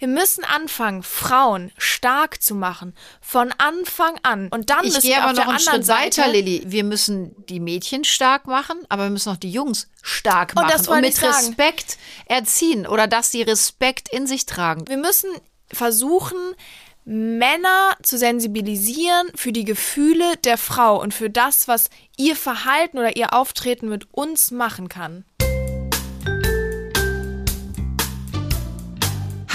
Wir müssen anfangen, Frauen stark zu machen. Von Anfang an. Und dann Ich müssen gehe wir aber auf noch der einen anderen Schritt Seite, weiter, Lilly. Wir müssen die Mädchen stark machen, aber wir müssen auch die Jungs stark Und machen das wollte mit sagen. Respekt erziehen oder dass sie Respekt in sich tragen. Wir müssen versuchen, Männer zu sensibilisieren für die Gefühle der Frau und für das, was ihr Verhalten oder ihr Auftreten mit uns machen kann.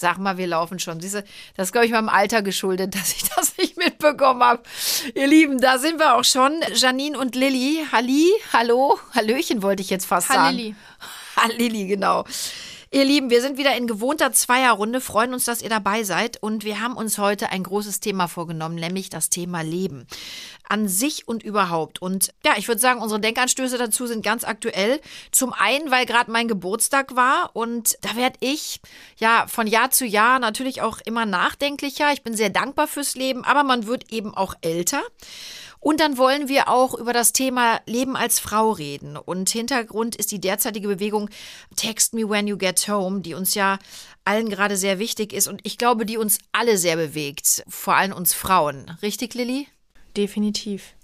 Sag mal, wir laufen schon. Siehste, das ist, glaube ich, meinem Alter geschuldet, dass ich das nicht mitbekommen habe. Ihr Lieben, da sind wir auch schon. Janine und Lilly. Halli, hallo, Hallöchen wollte ich jetzt fast sagen. Hallilli. Hallilli, genau. Ihr Lieben, wir sind wieder in gewohnter Zweierrunde, freuen uns, dass ihr dabei seid und wir haben uns heute ein großes Thema vorgenommen, nämlich das Thema Leben an sich und überhaupt. Und ja, ich würde sagen, unsere Denkanstöße dazu sind ganz aktuell. Zum einen, weil gerade mein Geburtstag war und da werde ich ja von Jahr zu Jahr natürlich auch immer nachdenklicher. Ich bin sehr dankbar fürs Leben, aber man wird eben auch älter. Und dann wollen wir auch über das Thema Leben als Frau reden. Und Hintergrund ist die derzeitige Bewegung Text Me When You Get Home, die uns ja allen gerade sehr wichtig ist und ich glaube, die uns alle sehr bewegt. Vor allem uns Frauen. Richtig, Lilly? Definitiv.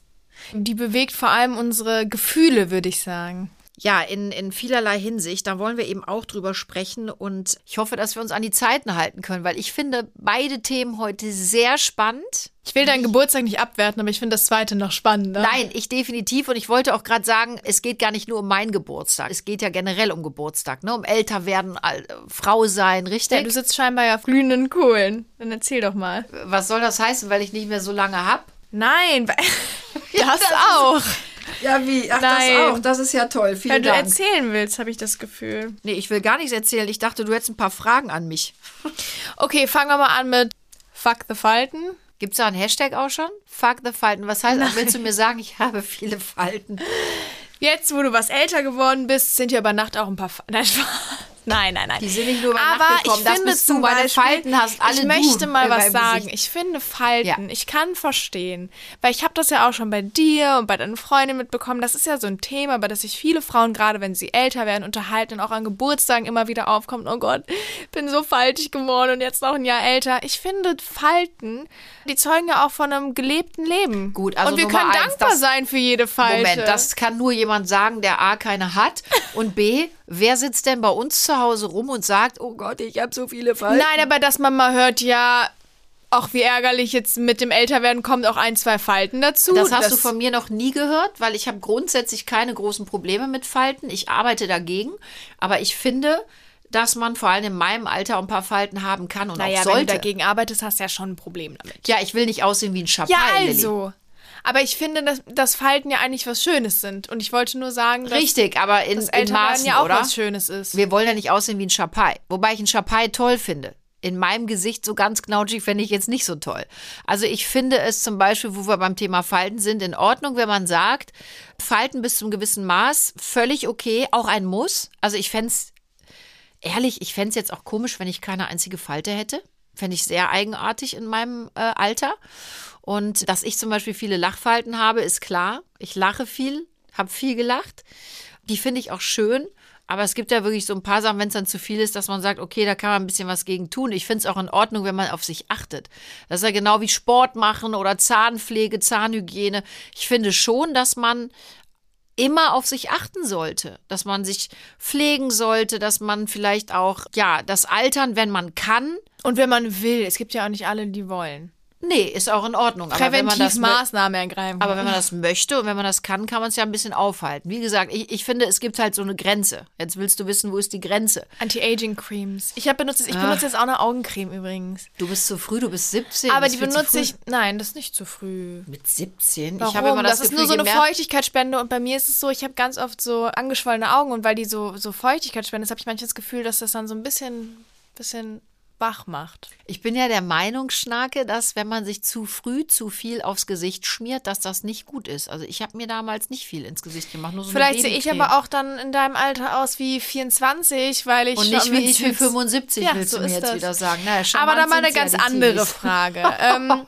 Die bewegt vor allem unsere Gefühle, würde ich sagen. Ja, in, in vielerlei Hinsicht. Da wollen wir eben auch drüber sprechen und ich hoffe, dass wir uns an die Zeiten halten können, weil ich finde beide Themen heute sehr spannend. Ich will deinen Geburtstag nicht abwerten, aber ich finde das zweite noch spannender. Nein, ich definitiv. Und ich wollte auch gerade sagen, es geht gar nicht nur um meinen Geburtstag. Es geht ja generell um Geburtstag, ne? Um älter werden, al- Frau sein, richtig? Ja, du sitzt scheinbar ja auf glühenden Kohlen. Dann erzähl doch mal. Was soll das heißen, weil ich nicht mehr so lange hab? Nein, das, das ist- auch. Ja, wie? Ach, Nein. das auch. Das ist ja toll. Vielen Weil du Dank. erzählen willst, habe ich das Gefühl. Nee, ich will gar nichts erzählen. Ich dachte, du hättest ein paar Fragen an mich. Okay, fangen wir mal an mit Fuck the Falten. Gibt's da einen Hashtag auch schon? Fuck the Falten. Was heißt, willst du mir sagen, ich habe viele Falten? Jetzt, wo du was älter geworden bist, sind ja über Nacht auch ein paar Falten. Nein. Nein, nein, nein. Die sind nicht nur über Aber Nacht gekommen. ich Das finde bist du, zum meine Beispiel, Falten hast alle ich du möchte mal was sagen. Gesicht. Ich finde Falten, Ja. ich kann verstehen, weil ich habe das ja auch schon bei dir und bei deinen Freundinnen mitbekommen. Das ist ja so ein Thema, über das sich viele Frauen, gerade wenn sie älter werden, unterhalten und auch an Geburtstagen immer wieder aufkommt. Oh Gott, bin so faltig geworden und jetzt noch ein Jahr älter. Ich finde Falten, die zeugen ja auch von einem gelebten Leben. Gut, also und wir Nummer können eins, dankbar das- sein für jede Falte. Moment, das kann nur jemand sagen, der A keine hat und B, wer sitzt denn bei uns zu Hause rum und sagt, oh Gott, ich habe so viele Falten. Nein, aber dass man mal hört, ja, auch wie ärgerlich jetzt mit dem Älterwerden kommt auch ein, zwei Falten dazu. Das hast du von mir noch nie gehört, weil ich habe grundsätzlich keine großen Probleme mit Falten. Ich arbeite dagegen, aber ich finde, dass man vor allem in meinem Alter ein paar Falten haben kann und Naja, auch wenn du sollte. dagegen arbeitest, hast du ja schon ein Problem damit. ja, ich will nicht aussehen wie ein Chapai, Ja, Lilly. Aber ich finde, dass, dass Falten ja eigentlich was Schönes sind. Und ich wollte nur sagen, dass Richtig, aber in, das in Maßen, ja auch oder? was Schönes ist. Wir wollen ja nicht aussehen wie ein Chapai. Wobei ich ein Chapai toll finde. In meinem Gesicht so ganz knautschig fände ich jetzt nicht so toll. Also ich finde es zum Beispiel, wo wir beim Thema Falten sind, in Ordnung, wenn man sagt, Falten bis zum gewissen Maß, völlig okay, auch ein Muss. Also ich fände es, ehrlich, ich fände es jetzt auch komisch, wenn ich keine einzige Falte hätte. Fände ich sehr eigenartig in meinem äh, Alter. Und dass ich zum Beispiel viele Lachfalten habe, ist klar. Ich lache viel, habe viel gelacht. Die finde ich auch schön. Aber es gibt ja wirklich so ein paar Sachen, wenn es dann zu viel ist, dass man sagt, okay, da kann man ein bisschen was gegen tun. Ich finde es auch in Ordnung, wenn man auf sich achtet. Das ist ja genau wie Sport machen oder Zahnpflege, Zahnhygiene. Ich finde schon, dass man immer auf sich achten sollte, dass man sich pflegen sollte, dass man vielleicht auch, ja, das Altern, wenn man kann, Und wenn man will, es gibt ja auch nicht alle, die wollen. Nee, ist auch in Ordnung. Aber wenn man Präventiv das mö- Maßnahmen ergreifen. aber wenn man das möchte und wenn man das kann, kann man es ja ein bisschen aufhalten. Wie gesagt, ich, ich finde, es gibt halt so eine Grenze. Jetzt willst du wissen, wo ist die Grenze? Anti-Aging-Cremes. Ich benutzt, ich Ah. benutze jetzt auch eine Augencreme übrigens. Du bist zu früh, du bist 17. Aber die ist benutze ich. Nein, das ist nicht zu früh. Mit 17? Warum? Ich habe immer das, das ist Gefühl, nur so eine Feuchtigkeitsspende und bei mir ist es so, ich habe ganz oft so angeschwollene Augen und weil die so, so Feuchtigkeit spenden, habe ich manchmal das Gefühl, dass das dann so ein bisschen, bisschen wach macht. Ich bin ja der Meinung, Schnake, dass wenn man sich zu früh zu viel aufs Gesicht schmiert, dass das nicht gut ist. Also ich habe mir damals nicht viel ins Gesicht gemacht. Nur so Vielleicht sehe ich aber auch dann in deinem Alter aus wie 24, weil ich Und nicht wie ich wie 75, Ja, willst so du mir jetzt das. wieder sagen. Naja, Aber dann mal eine ja, ganz die andere Teenies. Frage. Ähm,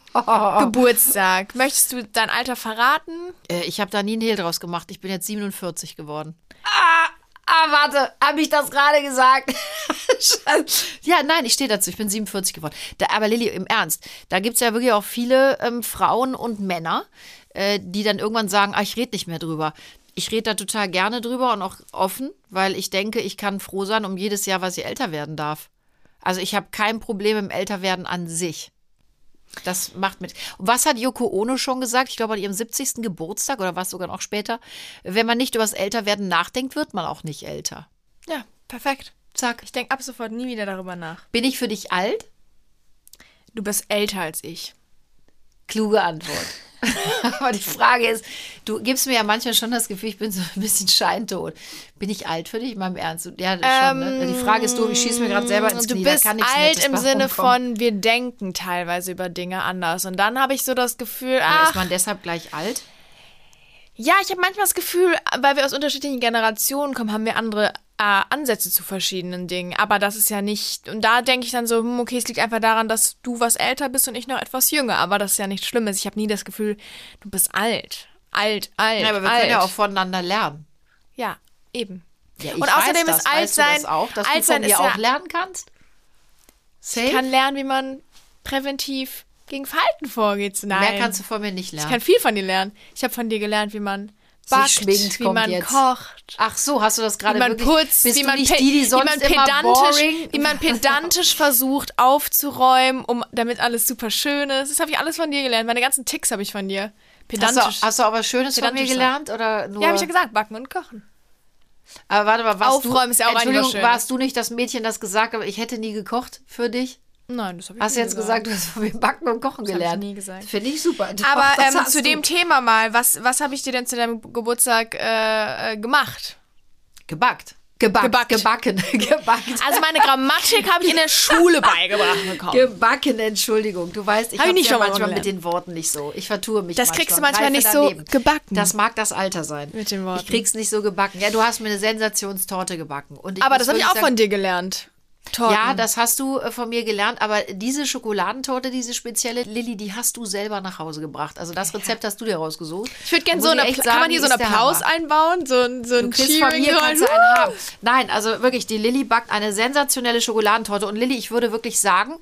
Geburtstag. Möchtest du dein Alter verraten? Äh, Ich habe da nie einen Hehl draus gemacht. Ich bin jetzt 47 geworden. Ah, ah warte, habe ich das gerade gesagt? ja, nein, ich stehe dazu. Ich bin 47 geworden. Da, aber Lilly, im Ernst, da gibt es ja wirklich auch viele ähm, Frauen und Männer, äh, die dann irgendwann sagen, ah, ich rede nicht mehr drüber. Ich rede da total gerne drüber und auch offen, weil ich denke, ich kann froh sein um jedes Jahr, was ich älter werden darf. Also ich habe kein Problem im Älterwerden an sich. Das macht mit. Und was hat Yoko Ono schon gesagt? Ich glaube, an ihrem 70. Geburtstag oder was sogar noch später. Wenn man nicht über das Älterwerden nachdenkt, wird man auch nicht älter. Ja, perfekt. Zack. Ich denke ab sofort nie wieder darüber nach. Bin ich für dich alt? Du bist älter als ich. Kluge Antwort. Aber die Frage ist, du gibst mir ja manchmal schon das Gefühl, ich bin so ein bisschen scheintot. Bin ich alt für dich? In meinem Ernst? Ja, schon. Ne? Die Frage ist du, ich schieße mir gerade selber ins Du Knie. da bist kann alt im Sinne rumkommen. von, wir denken teilweise über Dinge anders. Und dann habe ich so das Gefühl, Aber ach, Ist man deshalb gleich alt? Ja, ich habe manchmal das Gefühl, weil wir aus unterschiedlichen Generationen kommen, haben wir andere äh, Ansätze zu verschiedenen Dingen. Aber das ist ja nicht, und da denke ich dann so, hm, okay, es liegt einfach daran, dass du was älter bist und ich noch etwas jünger. Aber das ist ja nichts Schlimmes. Ich habe nie das Gefühl, du bist alt. Alt, alt, Ja, aber wir alt. können ja auch voneinander lernen. Ja, eben. Ja, Und außerdem weiß ist das. alt weißt du sein- das auch, dass alt du von sein ist auch ja- lernen kannst? Safe? Ich kann lernen, wie man präventiv gegen Verhalten vorgeht. Nein. Mehr kannst du von mir nicht Ich lernen. kann viel von dir lernen. Ich habe von dir gelernt, wie man backt, schminkt, wie man jetzt. kocht, Ach so, hast du das gerade wie man wirklich? putzt, Bist wie man, die sonst wie man pedantisch, wie man pedantisch versucht aufzuräumen, um damit alles super schön ist. Das habe ich alles von dir gelernt. Meine ganzen Ticks habe ich von dir. Hast Pedantisch. du, hast du was Schönes von mir gelernt oder nur? ja, habe ich ja gesagt, backen und kochen. Aber warte mal, warst Aufräumen du, ist ja auch Entschuldigung, warst du nicht das Mädchen, das gesagt hat, ich hätte nie gekocht für dich? Nein, das habe ich Hast du jetzt gesagt, du hast von mir Backen und Kochen hab ich gelernt? nie gesagt. Finde ich super. Doch, Aber das ähm, zu du. dem Thema mal, was, was habe ich dir denn zu deinem Geburtstag äh, äh, gemacht? Gebackt. Gebackt. Gebackt. Gebacken. Gebackt. Also meine Grammatik habe ich in der Schule beigebracht bekommen. Gebacken, Entschuldigung. Du weißt, ich Hab ich habe nicht ja manchmal mit gelernt. den Worten nicht so. Ich vertue mich Das manchmal. kriegst du manchmal Greife nicht so daneben. gebacken. Das mag das Alter sein. Mit den Worten. Ich krieg's nicht so gebacken. Ja, du hast mir eine Sensationstorte gebacken. Ich Aber das habe ich auch sagen, von dir gelernt. Torten. Ja, das hast du äh, von mir gelernt, aber diese Schokoladentorte, diese spezielle Lilly, die hast du selber nach Hause gebracht. Also das Rezept hast du dir rausgesucht. ich würde gerne so eine, echt kann sagen, man hier so einen Applaus einbauen? So ein, so ein Du kriegst von mir kannst du einen haben. Nein, also wirklich, die Lilly backt eine sensationelle Schokoladentorte. Und Lilly, ich würde wirklich sagen,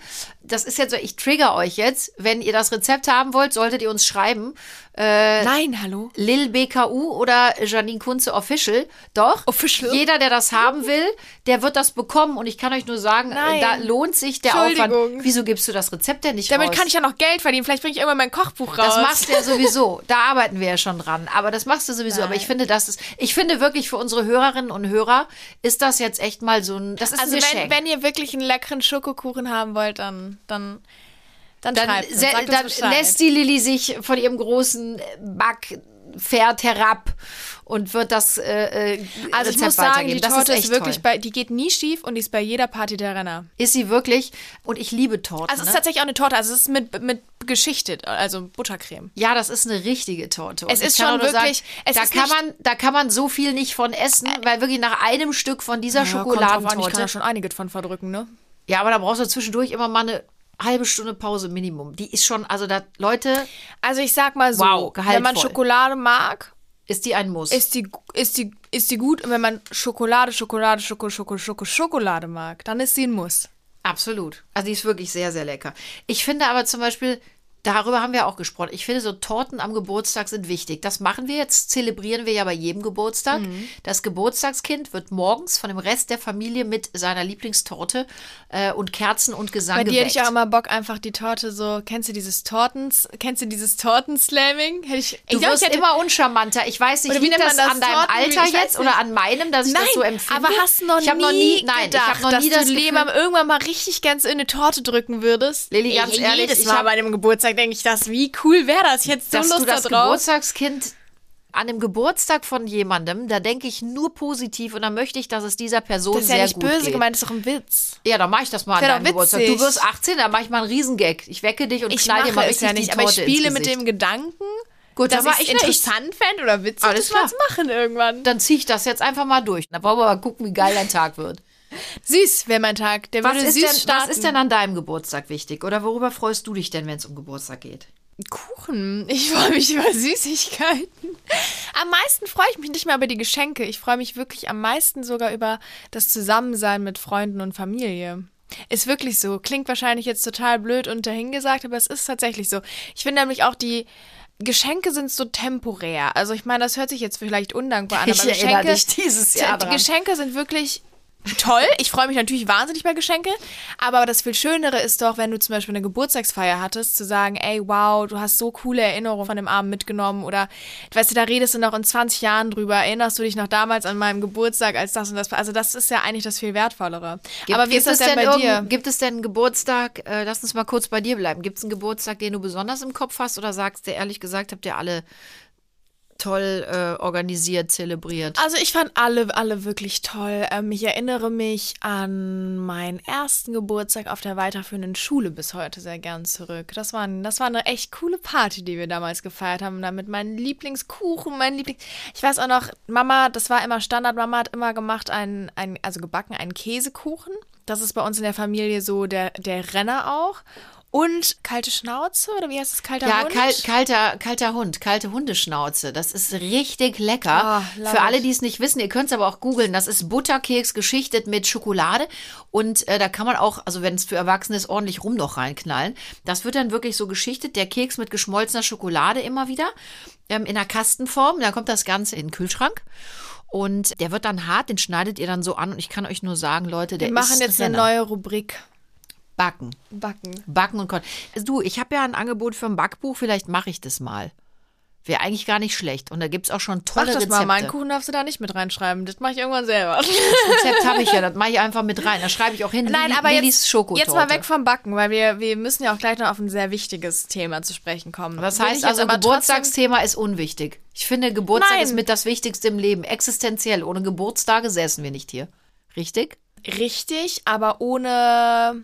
das ist jetzt so, ich trigger euch jetzt. Wenn ihr das Rezept haben wollt, solltet ihr uns schreiben. Nein, hallo. Lil BKU oder Janine Kunze Official. Doch. Official? Jeder, der das haben will, der wird das bekommen. Und ich kann euch nur sagen, Nein. da lohnt sich der Aufwand. Wieso gibst du das Rezept denn nicht Damit raus? kann ich ja noch Geld verdienen. Vielleicht bringe ich irgendwann mein Kochbuch raus. Das machst du ja sowieso. Da arbeiten wir ja schon dran. Aber das machst du sowieso. Aber ich finde, das ist, ich finde wirklich für unsere Hörerinnen und Hörer ist das jetzt echt mal so ein, das ist Also ein wenn, wenn ihr wirklich einen leckeren Schokokuchen haben wollt, dann, dann, dann, dann se- dann lässt die Lilly sich von ihrem großen Backpferd herab und wird das äh, äh, Also ich muss sagen, die das Torte ist ist, wirklich toll. bei, die geht nie schief und die ist bei jeder Party der Renner. Ist sie wirklich? Und ich liebe Torten. Also es ist ne? tatsächlich auch eine Torte, also es ist mit, mit geschichtet, also Buttercreme. Ja, das ist eine richtige Torte. Und Es ist schon wirklich- Sagen, da, ist kann man, da kann man so viel nicht von essen, weil wirklich nach einem Stück von dieser Ja, drauf an, Ich kann Schokoladentorte. da schon einige von verdrücken, ne? Ja, aber da brauchst du zwischendurch immer mal eine halbe Stunde Pause Minimum. Die ist schon, also da, Leute, Also ich sag mal so, Wow, wenn man. Schokolade mag, ist die ein Muss. ist die, ist die, ist die gut. Und wenn man Schokolade, Schokolade, Schoko, Schoko, Schoko, Schokolade mag, dann ist sie ein Muss. Absolut. Also die ist wirklich sehr, sehr lecker. Ich finde aber zum Beispiel, darüber haben wir auch gesprochen, ich finde so Torten am Geburtstag sind wichtig. Das machen wir jetzt, zelebrieren wir ja bei jedem Geburtstag. Mhm. Das Geburtstagskind wird morgens von dem Rest der Familie mit seiner Lieblingstorte äh, und Kerzen und Gesang Bei dir hätte ich auch immer Bock, einfach die Torte so, kennst du dieses Tortens, kennst du dieses Tortenslamming? Hätte ich, Du ich glaub, wirst ich hätte, immer uncharmanter. Ich weiß nicht, wie liegt das, das? an deinem Torten- Alter ich jetzt oder an meinem, dass ich das so Nein, empfinde? aber hast du noch, ich nie noch nie, nein, gedacht, ich habe noch dass nie du das Leben Gefühl, irgendwann mal richtig ganz in eine Torte drücken würdest? Lilly, ganz Ey, ehrlich, jedes ich Mal bei dem Geburtstag denke ich das, wie cool wäre das? Hätte so dass Lust du das da drauf. Geburtstagskind an dem Geburtstag von jemandem, da denke ich nur positiv und dann möchte ich, dass es dieser Person Das ist sehr ja nicht gut böse geht. gemeint, das ist doch ein Witz. Ja, dann mache ich das mal an Wär doch deinem Geburtstag. Du wirst 18, dann mache ich mal einen Riesengag. Ich wecke dich und Ich knall dir mal richtig ja nicht, die aber ich Torte spiele mit dem Gedanken, Gut, dass dann ich interessant fände oder witzig, Alles das mal klar. zu machen irgendwann. Dann ziehe ich das jetzt einfach mal durch. Dann wollen wir mal gucken, wie geil dein Tag wird. Süß wäre mein Tag. Der Was würde ist, süß denn, starten. was ist denn an deinem Geburtstag wichtig? Oder worüber freust du dich denn, wenn es um Geburtstag geht? Kuchen. Ich freue mich über Süßigkeiten. Am meisten freue ich mich nicht mehr über die Geschenke. Ich freue mich wirklich am meisten sogar über das Zusammensein mit Freunden und Familie. Ist wirklich so. Klingt wahrscheinlich jetzt total blöd und dahingesagt, aber es ist tatsächlich so. Ich finde nämlich auch die Geschenke sind so temporär. Also ich meine, das hört sich jetzt vielleicht undankbar an, Ich aber erinnere Geschenke, dich dieses Jahr die dran. Geschenke sind wirklich toll. Ich freue mich natürlich wahnsinnig bei Geschenke. Aber das viel Schönere ist doch, wenn du zum Beispiel eine Geburtstagsfeier hattest, zu sagen, ey, wow, du hast so coole Erinnerungen von dem Abend mitgenommen. Oder, weißt du, da redest du noch in 20 Jahren drüber. Erinnerst du dich noch damals an meinem Geburtstag als das und das? Also das ist ja eigentlich das viel Wertvollere. aber wie ist das es denn bei dir? Gibt es denn einen Geburtstag, äh, lass uns mal kurz bei dir bleiben, gibt es einen Geburtstag, den du besonders im Kopf hast oder sagst du ehrlich gesagt, habt ihr alle toll äh, organisiert, zelebriert? Also ich fand alle, alle wirklich toll. Ähm, ich erinnere mich an meinen ersten Geburtstag auf der weiterführenden Schule bis heute sehr gern zurück. Das war, das war eine echt coole Party, die wir damals gefeiert haben. Da mit meinen Lieblingskuchen, mein Lieblings... Ich weiß auch noch, Mama, das war immer Standard, Mama hat immer gemacht, einen, einen, also gebacken einen Käsekuchen. Das ist bei uns in der Familie so der, der Renner auch. Und kalte Schnauze, oder wie heißt es, kalter Ja, Hund? kal kalter, kalter Hund, kalte Hundeschnauze. Das ist richtig lecker. Love Für alle, die es nicht wissen, ihr könnt es aber auch googeln. Das ist Butterkeks geschichtet mit Schokolade. Und äh, da kann man auch, also wenn es für Erwachsene ist, ordentlich rum noch reinknallen. Das wird dann wirklich so geschichtet. Der Keks mit geschmolzener Schokolade immer wieder ähm, in einer Kastenform. Dann kommt das Ganze in den Kühlschrank. Und der wird dann hart, den schneidet ihr dann so an. Und ich kann euch nur sagen, Leute, der wir machen ist jetzt eine Renner. neue Rubrik. Backen. Backen. Backen und kochen. Du, ich habe ja ein Angebot für ein Backbuch, vielleicht mache ich das mal. Wäre eigentlich gar nicht schlecht. Und da gibt es auch schon Mach tolle das Rezepte. mal, meinen Kuchen darfst du da nicht mit reinschreiben. Das mache ich irgendwann selber. Das Rezept habe ich ja, das mache ich einfach mit rein. Da schreibe ich auch hin. Nein, Lili- aber jetzt, jetzt mal weg vom Backen, weil wir, wir müssen ja auch gleich noch auf ein sehr wichtiges Thema zu sprechen kommen. Was heißt also, aber Geburtstagsthema ist unwichtig. Ich finde, Geburtstag Nein. ist mit das Wichtigste im Leben. Existenziell. Ohne Geburtstage säßen wir nicht hier. Richtig? Richtig, aber ohne,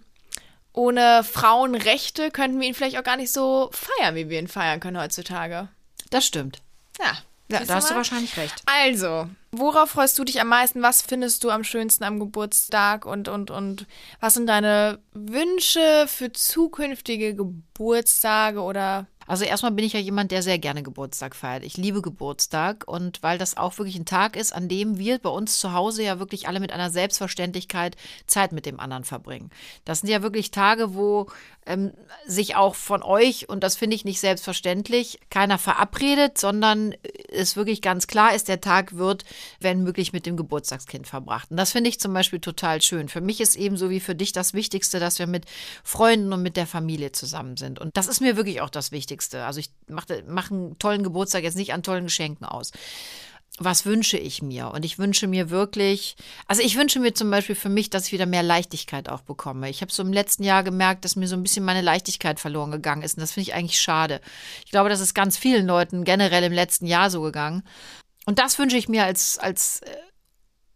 ohne Frauenrechte könnten wir ihn vielleicht auch gar nicht so feiern, wie wir ihn feiern können heutzutage. Das stimmt. Ja, Ja, da hast du wahrscheinlich recht. Also, worauf freust du dich am meisten? Was findest du am schönsten am Geburtstag? Und, und, und was sind deine Wünsche für zukünftige Geburtstage oder Also erstmal bin ich ja jemand, der sehr gerne Geburtstag feiert. Ich liebe Geburtstag und weil das auch wirklich ein Tag ist, an dem wir bei uns zu Hause ja wirklich alle mit einer Selbstverständlichkeit Zeit mit dem anderen verbringen. Das sind ja wirklich Tage, wo ähm, sich auch von euch, und das finde ich nicht selbstverständlich, keiner verabredet, sondern es wirklich ganz klar ist, der Tag wird, wenn möglich, mit dem Geburtstagskind verbracht. Und das finde ich zum Beispiel total schön. Für mich ist ebenso wie für dich das Wichtigste, dass wir mit Freunden und mit der Familie zusammen sind. Und das ist mir wirklich auch das Wichtigste. Also ich mache mach einen tollen Geburtstag jetzt nicht an tollen Geschenken aus was wünsche ich mir? Und ich wünsche mir wirklich, also ich wünsche mir zum Beispiel für mich, dass ich wieder mehr Leichtigkeit auch bekomme. Ich habe so im letzten Jahr gemerkt, dass mir so ein bisschen meine Leichtigkeit verloren gegangen ist. Und das finde ich eigentlich schade. Ich glaube, das ist ganz vielen Leuten generell im letzten Jahr so gegangen. Und das wünsche ich mir als, als äh,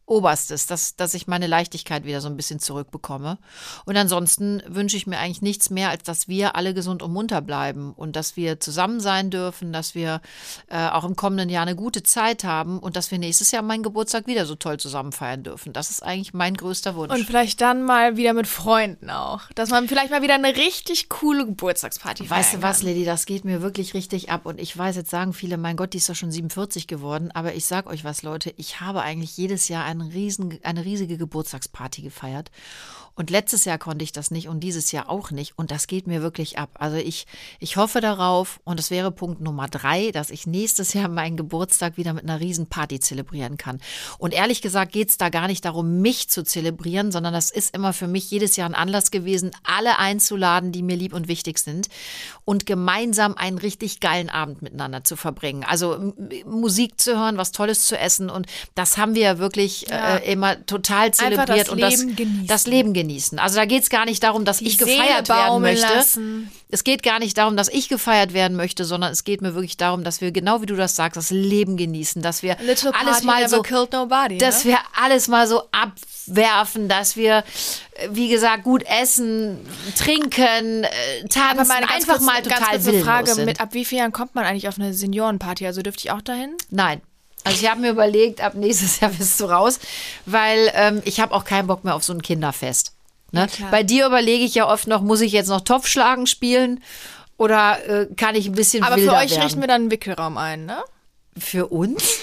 Oberstes, dass, dass ich meine Leichtigkeit wieder so ein bisschen zurückbekomme. Und ansonsten wünsche ich mir eigentlich nichts mehr, als dass wir alle gesund und munter bleiben und dass wir zusammen sein dürfen, dass wir äh, auch im kommenden Jahr eine gute Zeit haben und dass wir nächstes Jahr meinen Geburtstag wieder so toll zusammen feiern dürfen. Das ist eigentlich mein größter Wunsch. und vielleicht dann mal wieder mit Freunden auch. Dass man vielleicht mal wieder eine richtig coole Geburtstagsparty Weißt du was. Lady, das geht mir wirklich richtig ab. Und ich weiß, jetzt sagen viele, mein Gott, die ist doch schon 47 geworden. Aber ich sag euch was, Leute, ich habe eigentlich jedes Jahr einen riesen, eine riesige Geburtstagsparty gefeiert. Und letztes Jahr konnte ich das nicht und dieses Jahr auch nicht. Und das geht mir wirklich ab. Also ich, ich hoffe darauf, und das wäre Punkt Nummer drei, dass ich nächstes Jahr meinen Geburtstag wieder mit einer riesen Party zelebrieren kann. Und ehrlich gesagt geht es da gar nicht darum, mich zu zelebrieren, sondern das ist immer für mich jedes Jahr ein Anlass gewesen, alle einzuladen, die mir lieb und wichtig sind und gemeinsam einen richtig geilen Abend miteinander zu verbringen. Also Musik zu hören, was Tolles zu essen und das haben wir ja wirklich ja. äh, immer total zelebriert das und das, Leben genießen. das Leben genießen. Also da geht es gar nicht darum, dass Die ich Seele gefeiert werden baumeln möchte. lassen. Es geht gar nicht darum, dass ich gefeiert werden möchte, sondern es geht mir wirklich darum, dass wir, genau wie du das sagst, das Leben genießen, dass wir Little alles mal so killed nobody. dass ne? wir alles mal so abwerfen, dass wir, äh, wie gesagt, gut essen, trinken, äh, tanzen, Aber meine ganz einfach kurze, mal ganz total kurze willenlos Frage, sind. mit ab wie vielen Jahren kommt man eigentlich auf eine Seniorenparty? Also dürfte ich auch dahin? Nein. Also ich habe mir überlegt, ab nächstes Jahr bist du raus, weil ähm, ich habe auch keinen Bock mehr auf so ein Kinderfest. Ne? Ja. Bei dir überlege ich ja oft noch, muss ich jetzt noch Topfschlagen spielen oder äh, kann ich ein bisschen Aber für wilder euch werden? richten wir dann einen Wickelraum ein, ne? Für uns?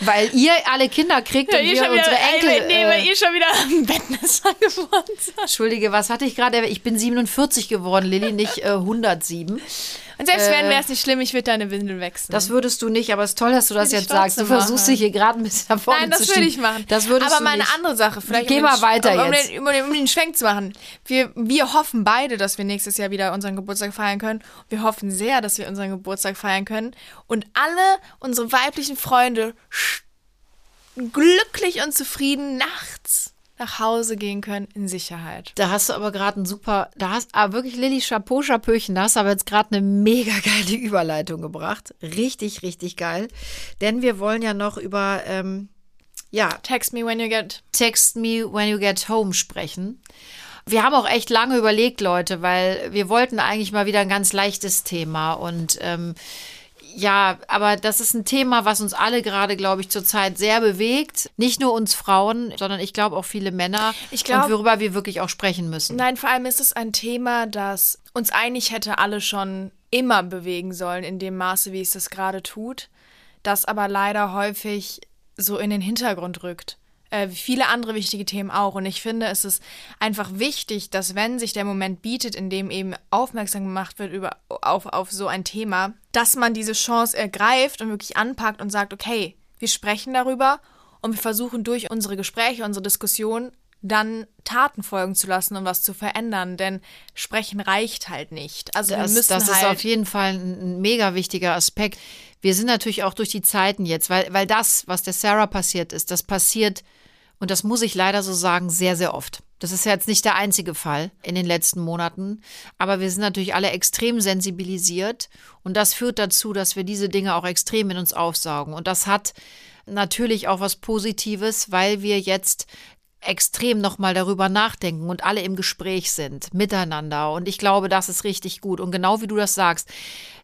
weil ihr alle Kinder kriegt und wir unsere Enkel... äh, ihr schon wieder ein Bettnässer geworden seid. Entschuldige, was hatte ich gerade? Ich bin 47 geworden, Lilly, nicht äh, 107. Und selbst wenn, Äh, wäre es nicht schlimm, ich würde deine Windel wechseln. Das würdest du nicht, aber es ist toll, dass du das jetzt sagst. Du trotzdem versuchst machen. dich hier gerade ein bisschen nach vorne Nein, das zu würde ich machen. Das würdest Aber du mal nicht. eine andere Sache. Vielleicht Geh um mal weiter um, um jetzt. Den, um, den, um den Schwenk zu machen. Wir, wir hoffen beide, dass wir nächstes Jahr wieder unseren Geburtstag feiern können. Wir hoffen sehr, dass wir unseren Geburtstag feiern können. Und alle unsere weiblichen Freunde glücklich und zufrieden nachts nach Hause gehen können in Sicherheit. Da hast du aber gerade ein super, da hast aber wirklich Lilly Chapeau, Chapöchen, da hast du aber jetzt gerade eine mega geile Überleitung gebracht. Richtig, richtig geil. Denn wir wollen ja noch über, ähm, ja, Text me when you get. Text Me When You Get Home sprechen. Wir haben auch echt lange überlegt, Leute, weil wir wollten eigentlich mal wieder ein ganz leichtes Thema und ähm, ja, aber das ist ein Thema, was uns alle gerade, glaube ich, zurzeit sehr bewegt. Nicht nur uns Frauen, sondern ich glaube auch viele Männer. Ich glaub- und worüber wir wirklich auch sprechen müssen. Nein, vor allem ist es ein Thema, das uns eigentlich hätte alle schon immer bewegen sollen, in dem Maße, wie es es gerade tut, das aber leider häufig so in den Hintergrund rückt. Äh, wie viele andere wichtige Themen auch. Und ich finde, es ist einfach wichtig, dass wenn sich der Moment bietet, in dem eben aufmerksam gemacht wird über, auf, auf so ein Thema, dass man diese Chance ergreift und wirklich anpackt und sagt, okay, wir sprechen darüber und wir versuchen durch unsere Gespräche, unsere Diskussion dann Taten folgen zu lassen und was zu verändern, denn sprechen reicht halt nicht. Also wir Das, müssen das ist halt auf jeden Fall ein, ein mega wichtiger Aspekt. Wir sind natürlich auch durch die Zeiten jetzt, weil, weil das, was der Sarah passiert ist, das passiert, und das muss ich leider so sagen, sehr, sehr oft. Das ist ja jetzt nicht der einzige Fall in den letzten Monaten, aber wir sind natürlich alle extrem sensibilisiert und das führt dazu, dass wir diese Dinge auch extrem in uns aufsaugen. Und das hat natürlich auch was Positives, weil wir jetzt extrem nochmal darüber nachdenken und alle im Gespräch sind, miteinander. Und ich glaube, das ist richtig gut. Und genau wie du das sagst,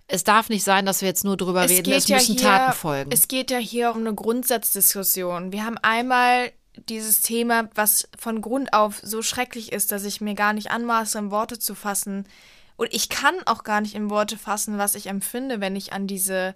es darf nicht sein, dass wir jetzt nur drüber reden, es müssen hier, Taten folgen. Es geht ja hier um eine Grundsatzdiskussion. Wir haben einmal dieses Thema, was von Grund auf so schrecklich ist, dass ich mir gar nicht anmaße, in Worte zu fassen. Und ich kann auch gar nicht in Worte fassen, was ich empfinde, wenn ich an diese,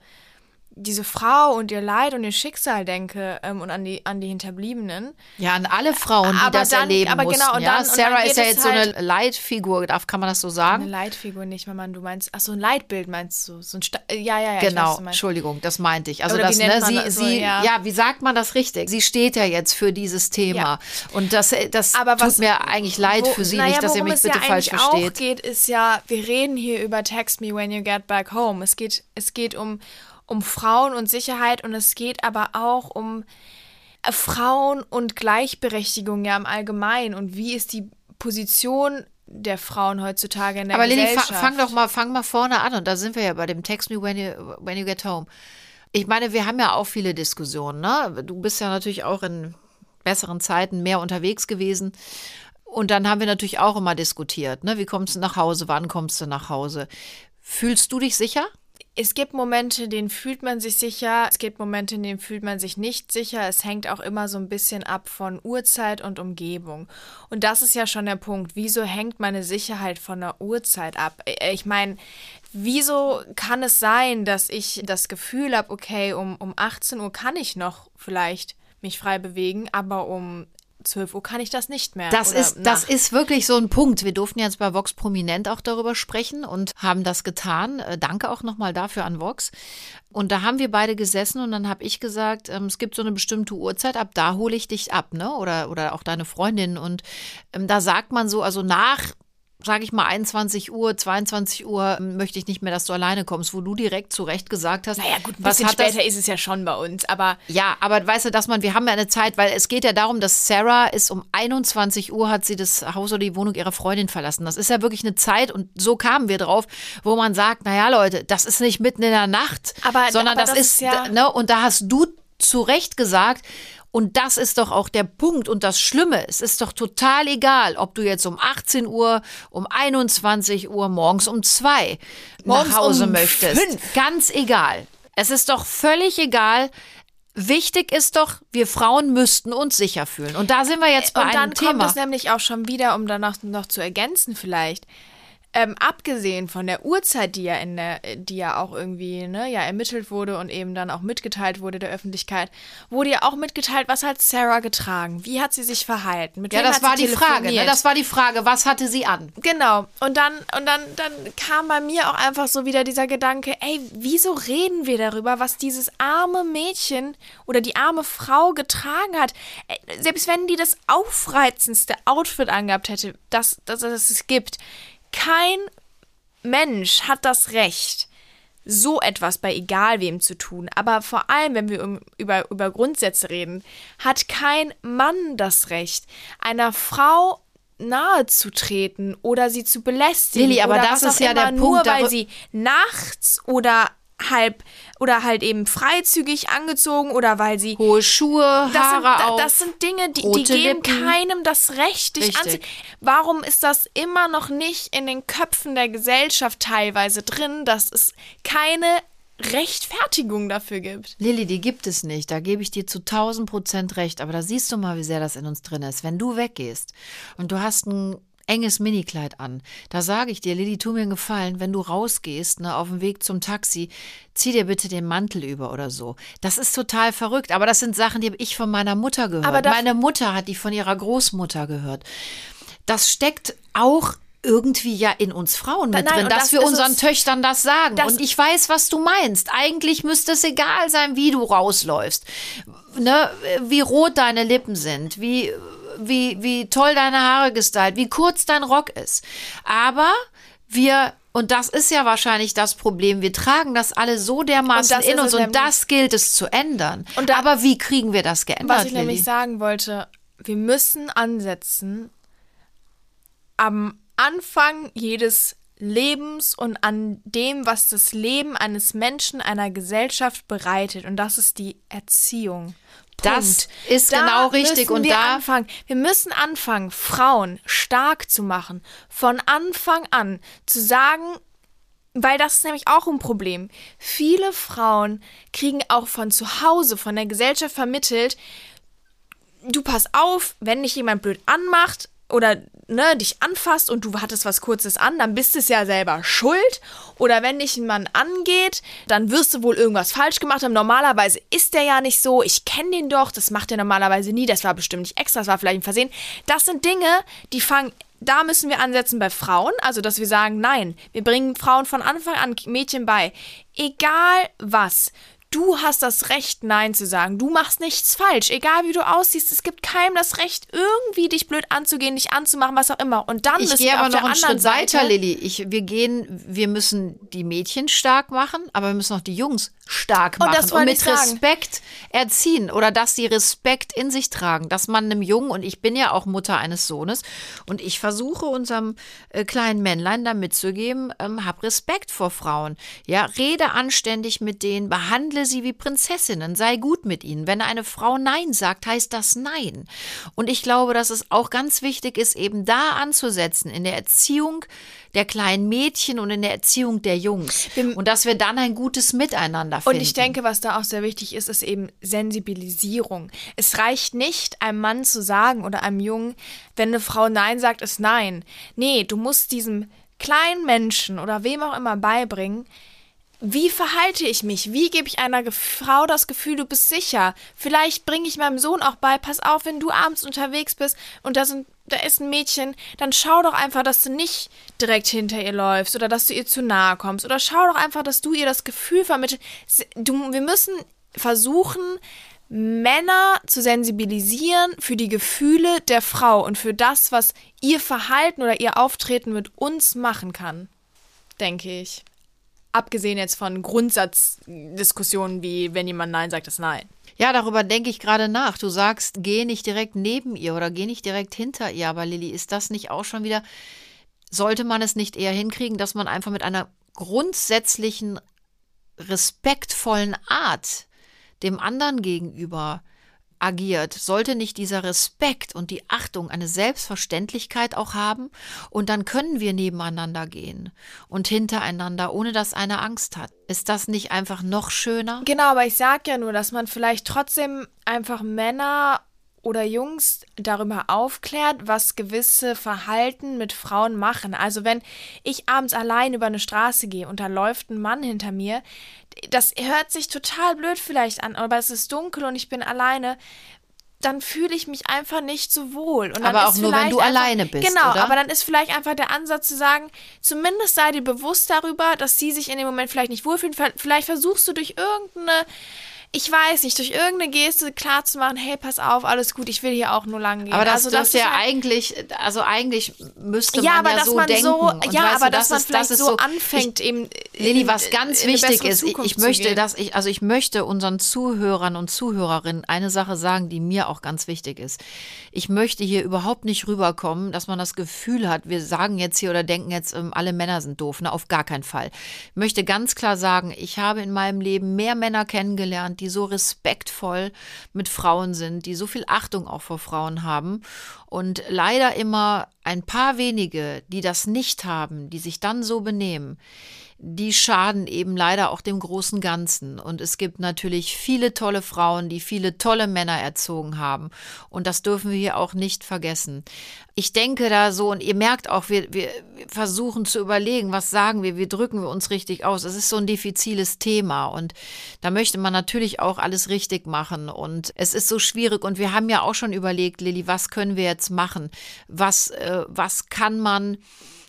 diese Frau und ihr Leid und ihr Schicksal denke ähm, und an die, an die Hinterbliebenen. ja, an alle Frauen, die Aber das dann- erleben aber mussten. genau, und ja? dann- und Sarah dann geht ist ja jetzt so halt- eine Leitfigur, darf, kann man das so Eine sagen? Leitfigur nicht, wenn man, du meinst, ach so, ein Leitbild meinst du? So ein Sta äh, ja, ja, ja. weiß, Genau, meinst. Entschuldigung, das meinte ich. Also Oder das, ne, sie, das so, sie, ja. ja. wie sagt man das richtig? Sie steht ja jetzt für dieses Thema. Ja. Und das, das Aber tut was- mir eigentlich leid Wo- für sie, naja, nicht, dass ihr mich bitte ja falsch versteht. Auch geht, ist ja, wir reden hier über Text Me When You Get Back Home. Es geht, es geht um, um Frauen und Sicherheit und es geht aber auch um äh, Frauen und Gleichberechtigung ja im Allgemeinen und wie ist die Position der Frauen heutzutage in der Aber Lilly, fa Gesellschaft. fang doch mal, fang mal vorne an und da sind wir ja bei dem Text Me When You, when you Get Home. Ich meine, wir haben ja auch viele Diskussionen, ne? Du bist ja natürlich auch in besseren Zeiten mehr unterwegs gewesen. Und dann haben wir natürlich auch immer diskutiert, ne? Wie kommst du nach Hause? Wann kommst du nach Hause? Fühlst du dich sicher? Es gibt Momente, in denen fühlt man sich sicher. Es gibt Momente, in denen fühlt man sich nicht sicher. Es hängt auch immer so ein bisschen ab von Uhrzeit und Umgebung. Und das ist ja schon der Punkt. Wieso hängt meine Sicherheit von der Uhrzeit ab? Äh, Ich meine, wieso kann es sein, dass ich das Gefühl habe, okay, um, um 18 Uhr kann ich noch vielleicht mich frei bewegen, aber um 12 Uhr kann ich das nicht mehr. Das ist, das ist wirklich so ein Punkt. Wir durften jetzt bei Vox Prominent auch darüber sprechen und haben das getan. Äh, Danke auch nochmal dafür an Vox. Und da haben wir beide gesessen und dann habe ich gesagt, ähm, es gibt so eine bestimmte Uhrzeit, ab da hole ich dich ab, ne? Oder, oder auch deine Freundin. Und ähm, da sagt man so, also nach sage ich mal, 21 Uhr, 22 Uhr ähm, möchte ich nicht mehr, dass du alleine kommst, wo du direkt zu Recht gesagt hast. Naja, gut, ein was bisschen hat später das, ist es ja schon bei uns, aber Ja, aber weißt du, dass man, wir haben ja eine Zeit, weil es geht ja darum, dass Sarah ist um 21 Uhr hat sie das Haus oder die Wohnung ihrer Freundin verlassen. Das ist ja wirklich eine Zeit und so kamen wir drauf, wo man sagt, naja Leute, das ist nicht mitten in der Nacht, Aber- sondern aber das, das ist, ist ja- ne, und da hast du zu Recht gesagt, und das ist doch auch der Punkt und das Schlimme. Es ist doch total egal, ob du jetzt um 18 Uhr, um 21 Uhr, morgens um 2 Morgens nach Hause um möchtest. fünf. Ganz egal. Es ist doch völlig egal. Wichtig ist doch, wir Frauen müssten uns sicher fühlen. Und da sind wir jetzt bei und dann einem kommt Thema. es nämlich auch schon wieder, um danach noch zu ergänzen vielleicht. Ähm, abgesehen von der Uhrzeit, die ja in der, die ja auch irgendwie ne, ja ermittelt wurde und eben dann auch mitgeteilt wurde der Öffentlichkeit, wurde ja auch mitgeteilt, was hat Sarah getragen, wie hat sie sich verhalten, mit ja, das war die Frage. Ne? Das war die Frage. Was hatte sie an? Genau. Und dann, und dann, dann kam bei mir auch einfach so wieder dieser Gedanke, ey, wieso reden wir darüber, was dieses arme Mädchen oder die arme Frau getragen hat? Ey, Selbst wenn die das aufreizendste Outfit angehabt hätte, das, das, das es gibt, kein Mensch hat das Recht, so etwas bei egal wem zu tun. Aber vor allem, wenn wir um, über, über Grundsätze reden, hat kein Mann das Recht, einer Frau nahe zu treten oder sie zu belästigen. Lilly, aber das ist ja der Punkt, Nur weil sie nachts oder halb oder halt eben freizügig angezogen oder weil sie Hohe Schuhe, Haare das sind, auf. das sind Dinge, die, die geben Lippen. keinem das Recht, dich anzuziehen. Warum ist das immer noch nicht in den Köpfen der Gesellschaft teilweise drin, dass es keine Rechtfertigung dafür gibt? Lilly, die gibt es nicht. Da gebe ich dir zu 1000 Prozent recht. Aber da siehst du mal, wie sehr das in uns drin ist. Wenn du weggehst und du hast ein enges Minikleid an, da sage ich dir, Lilly, tu mir einen Gefallen, wenn du rausgehst, ne, auf dem Weg zum Taxi, zieh dir bitte den Mantel über oder so. Das ist total verrückt. Aber das sind Sachen, die habe ich von meiner Mutter gehört. Aber Meine Mutter hat die von ihrer Großmutter gehört. Das steckt auch irgendwie ja in uns Frauen mit Nein, drin, dass das wir unseren es- Töchtern das sagen. Das- und ich weiß, was du meinst. Eigentlich müsste es egal sein, wie du rausläufst. Ne? Wie rot deine Lippen sind, wie, wie, wie toll deine Haare gestylt, wie kurz dein Rock ist. Aber wir, und das ist ja wahrscheinlich das Problem, wir tragen das alle so dermaßen in uns und nämlich. das gilt es zu ändern. Und da- Aber wie kriegen wir das geändert, Was ich nämlich Lilly? sagen wollte, wir müssen ansetzen am Anfang jedes Lebens und an dem, was das Leben eines Menschen, einer Gesellschaft bereitet. Und das ist die Erziehung. Das Punkt. ist genau richtig. Müssen Und wir da- anfangen. Wir müssen anfangen, Frauen stark zu machen. Von Anfang an zu sagen, weil das ist nämlich auch ein Problem. Viele Frauen kriegen auch von zu Hause, von der Gesellschaft vermittelt, du pass auf, wenn dich jemand blöd anmacht oder ne, dich anfasst und du hattest was Kurzes an, dann bist es ja selber schuld. Oder wenn dich ein Mann angeht, dann wirst du wohl irgendwas falsch gemacht haben. Normalerweise ist der ja nicht so. Ich kenne den doch, das macht er normalerweise nie. Das war bestimmt nicht extra, das war vielleicht ein Versehen. Das sind Dinge, die fangen. Da müssen wir ansetzen bei Frauen, also dass wir sagen, nein, wir bringen Frauen von Anfang an Mädchen bei. Egal was, Du hast das Recht, Nein zu sagen. Du machst nichts falsch. Egal wie du aussiehst, es gibt keinem das Recht, irgendwie dich blöd anzugehen, dich anzumachen, was auch immer. Und dann Ich müssen gehe wir aber auf der noch einen anderen Schritt weiter, Seite, Lilly. Ich, wir gehen, wir müssen die Mädchen stark machen, aber wir müssen auch die Jungs stark Und machen das wollte mit. Respekt erziehen oder dass sie Respekt in sich tragen, dass man einem Jungen und ich bin ja auch Mutter eines Sohnes und ich versuche unserem äh, kleinen Männlein da mitzugeben, ähm, hab Respekt vor Frauen, ja, rede anständig mit denen, behandle sie wie Prinzessinnen, sei gut mit ihnen. Wenn eine Frau Nein sagt, heißt das Nein. Und ich glaube, dass es auch ganz wichtig ist, eben da anzusetzen in der Erziehung der kleinen Mädchen und in der Erziehung der Jungs und dass wir dann ein gutes Miteinander finden. Und ich denke, was da auch sehr wichtig ist, ist eben Sensibilisierung. Es reicht nicht, einem Mann zu sagen oder einem Jungen, wenn eine Frau Nein sagt, ist Nein. Nee, du musst diesem kleinen Menschen oder wem auch immer beibringen, wie verhalte ich mich? Wie gebe ich einer Frau das Gefühl, du bist sicher? Vielleicht bringe ich meinem Sohn auch bei, pass auf, wenn du abends unterwegs bist und da sind da ist ein Mädchen, dann schau doch einfach, dass du nicht direkt hinter ihr läufst oder dass du ihr zu nahe kommst oder schau doch einfach, dass du ihr das Gefühl vermittelst. Wir müssen versuchen, Männer zu sensibilisieren für die Gefühle der Frau und für das, was ihr Verhalten oder ihr Auftreten mit uns machen kann, denke ich. Abgesehen jetzt von Grundsatzdiskussionen wie, wenn jemand Nein sagt, ist Nein. Ja, darüber denke ich gerade nach. Du sagst, geh nicht direkt neben ihr oder geh nicht direkt hinter ihr. Aber Lilly, ist das nicht auch schon wieder, sollte man es nicht eher hinkriegen, dass man einfach mit einer grundsätzlichen, respektvollen Art dem anderen gegenüber agiert, sollte nicht dieser Respekt und die Achtung eine Selbstverständlichkeit auch haben und dann können wir nebeneinander gehen und hintereinander, ohne dass einer Angst hat. Ist das nicht einfach noch schöner? Genau, aber ich sage ja nur, dass man vielleicht trotzdem einfach Männer oder Jungs darüber aufklärt, was gewisse Verhalten mit Frauen machen. Also wenn ich abends allein über eine Straße gehe und da läuft ein Mann hinter mir, das hört sich total blöd vielleicht an, aber es ist dunkel und ich bin alleine dann fühle ich mich einfach nicht so wohl. Und aber auch nur, wenn du einfach, alleine bist. Genau, oder? aber dann ist vielleicht einfach der Ansatz zu sagen, zumindest sei dir bewusst darüber, dass sie sich in dem Moment vielleicht nicht wohlfühlen. Vielleicht versuchst du durch irgendeine ich weiß nicht, durch irgendeine Geste klarzumachen, hey, pass auf, alles gut, ich will hier auch nur lang gehen. Aber das, also, das, das ja halt eigentlich, also eigentlich müsste ja, man ja so man denken. So, ja, aber du, dass man vielleicht so, so anfängt, ich, eben. Lilly, was ganz wichtig ist, ich, ich möchte, dass ich, also ich möchte unseren Zuhörern und Zuhörerinnen eine Sache sagen, die mir auch ganz wichtig ist. Ich möchte hier überhaupt nicht rüberkommen, dass man das Gefühl hat, wir sagen jetzt hier oder denken jetzt, ähm, alle Männer sind doof. Ne? Auf gar keinen Fall. Ich möchte ganz klar sagen, ich habe in meinem Leben mehr Männer kennengelernt, die so Respekt respektvoll mit Frauen sind, die so viel Achtung auch vor Frauen haben. Und leider immer ein paar wenige, die das nicht haben, die sich dann so benehmen, die schaden eben leider auch dem großen Ganzen. Und es gibt natürlich viele tolle Frauen, die viele tolle Männer erzogen haben. Und das dürfen wir hier auch nicht vergessen. Ich denke da so, und ihr merkt auch, wir, wir versuchen zu überlegen, was sagen wir, wie drücken wir uns richtig aus. Es ist so ein diffiziles Thema und da möchte man natürlich auch alles richtig machen. Und es ist so schwierig. Und wir haben ja auch schon überlegt, Lilly, was können wir jetzt machen? Was, äh, was kann man